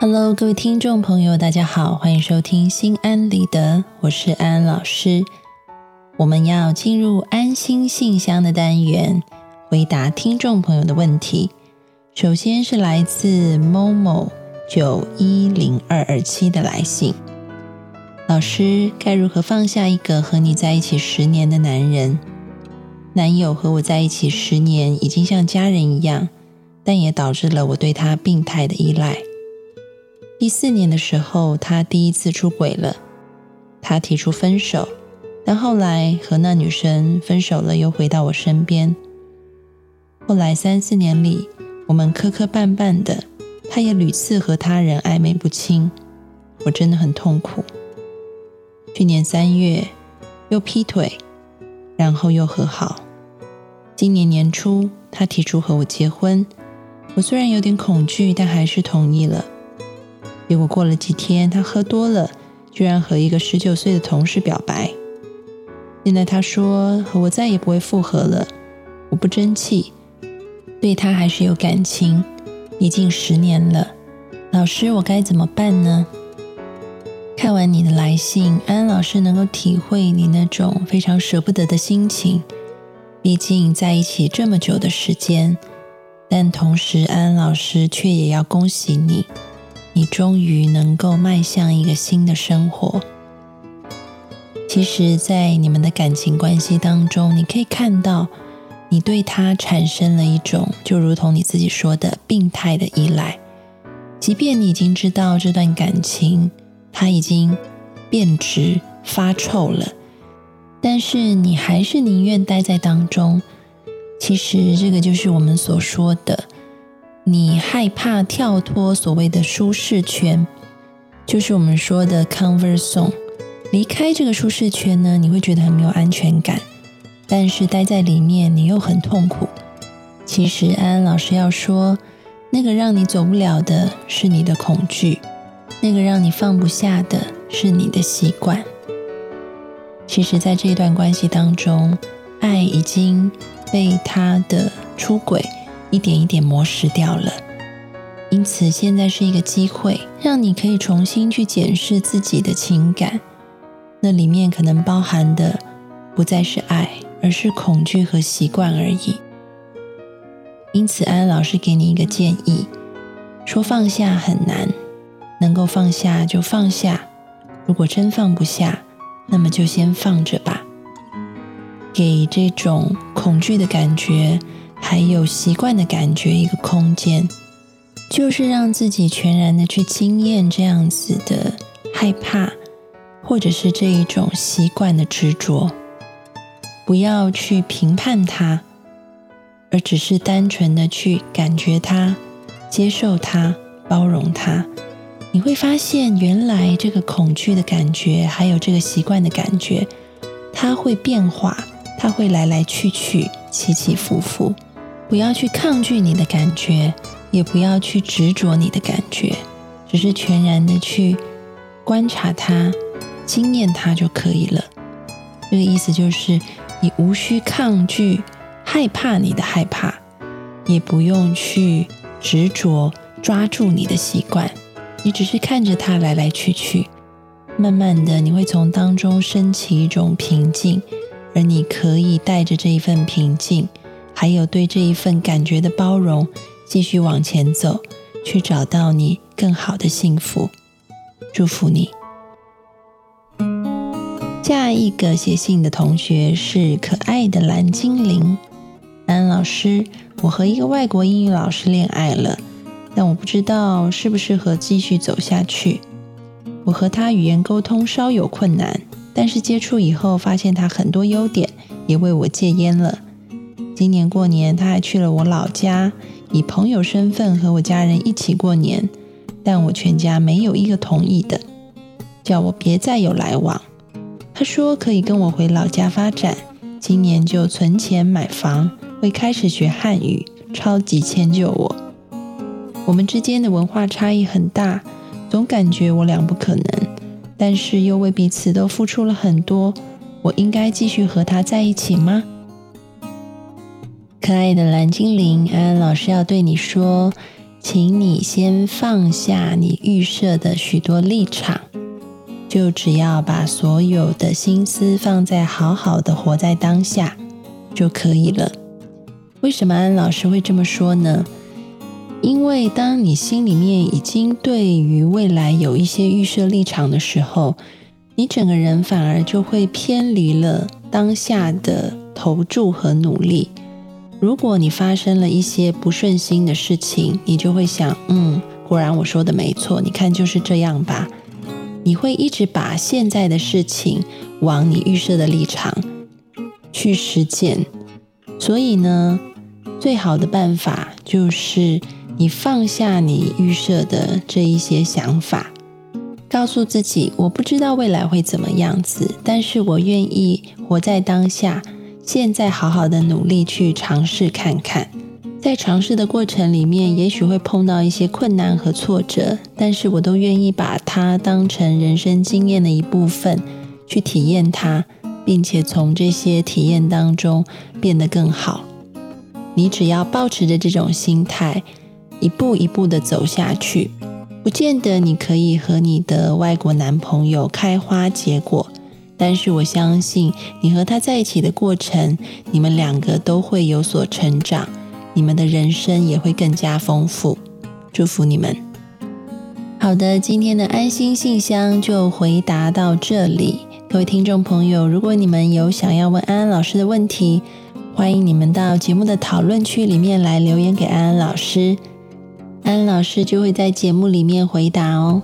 各位听众朋友，大家好，欢迎收听心安理得，我是安安老师。我们要进入安心信箱的单元，回答听众朋友的问题。首先是来自某某九一零二二七的来信，老师该如何放下一个和你在一起十年的男人？男友和我在一起十年，已经像家人一样，但也导致了我对他病态的依赖。第四年的时候，他第一次出轨了，他提出分手，但后来和那女生分手了，又回到我身边。后来三四年里，我们磕磕绊绊的，他也屡次和他人暧昧不清，我真的很痛苦。去年三月又劈腿，然后又和好。今年年初，他提出和我结婚，我虽然有点恐惧，但还是同意了。结果过了几天，他喝多了，居然和一个十九岁的同事表白。现在他说和我再也不会复合了，我不争气，对他还是有感情，已经十年了。老师，我该怎么办呢？看完你的来信，安安老师能够体会你那种非常舍不得的心情。毕竟在一起这么久的时间，但同时安安老师却也要恭喜你。你终于能够迈向一个新的生活。其实，在你们的感情关系当中，你可以看到，你对他产生了一种，就如同你自己说的病态的依赖。即便你已经知道这段感情它已经变质发臭了，但是你还是宁愿待在当中。其实，这个就是我们所说的。你害怕跳脱所谓的舒适圈，就是我们说的 comfort zone。离开这个舒适圈呢，你会觉得很没有安全感，但是待在里面你又很痛苦。其实安安老师要说，那个让你走不了的是你的恐惧，那个让你放不下的是你的习惯。其实，在这段关系当中，爱已经被他的出轨。一点一点磨蚀掉了，因此现在是一个机会，让你可以重新去检视自己的情感。那里面可能包含的不再是爱，而是恐惧和习惯而已。因此，安安老师给你一个建议：说放下很难，能够放下就放下。如果真放不下，那么就先放着吧。给这种恐惧的感觉。还有习惯的感觉，一个空间，就是让自己全然的去经验这样子的害怕，或者是这一种习惯的执着，不要去评判它，而只是单纯的去感觉它，接受它，包容它。你会发现，原来这个恐惧的感觉，还有这个习惯的感觉，它会变化，它会来来去去，起起伏伏。不要去抗拒你的感觉，也不要去执着你的感觉，只是全然的去观察它、经验它就可以了。这个意思就是，你无需抗拒、害怕你的害怕，也不用去执着抓住你的习惯，你只是看着它来来去去，慢慢的你会从当中升起一种平静，而你可以带着这一份平静。还有对这一份感觉的包容，继续往前走，去找到你更好的幸福。祝福你。下一个写信的同学是可爱的蓝精灵安老师。我和一个外国英语老师恋爱了，但我不知道适不适合继续走下去。我和他语言沟通稍有困难，但是接触以后发现他很多优点，也为我戒烟了。今年过年，他还去了我老家，以朋友身份和我家人一起过年，但我全家没有一个同意的，叫我别再有来往。他说可以跟我回老家发展，今年就存钱买房，会开始学汉语，超级迁就我。我们之间的文化差异很大，总感觉我俩不可能，但是又为彼此都付出了很多，我应该继续和他在一起吗？可爱的蓝精灵，安安老师要对你说：请你先放下你预设的许多立场，就只要把所有的心思放在好好的活在当下就可以了。为什么安老师会这么说呢？因为当你心里面已经对于未来有一些预设立场的时候，你整个人反而就会偏离了当下的投注和努力。如果你发生了一些不顺心的事情，你就会想，嗯，果然我说的没错，你看就是这样吧。你会一直把现在的事情往你预设的立场去实践。所以呢，最好的办法就是你放下你预设的这一些想法，告诉自己，我不知道未来会怎么样子，但是我愿意活在当下。现在好好的努力去尝试看看，在尝试的过程里面，也许会碰到一些困难和挫折，但是我都愿意把它当成人生经验的一部分去体验它，并且从这些体验当中变得更好。你只要保持着这种心态，一步一步的走下去，不见得你可以和你的外国男朋友开花结果。但是我相信，你和他在一起的过程，你们两个都会有所成长，你们的人生也会更加丰富。祝福你们。好的，今天的安心信箱就回答到这里。各位听众朋友，如果你们有想要问安安老师的问题，欢迎你们到节目的讨论区里面来留言给安安老师，安安老师就会在节目里面回答哦。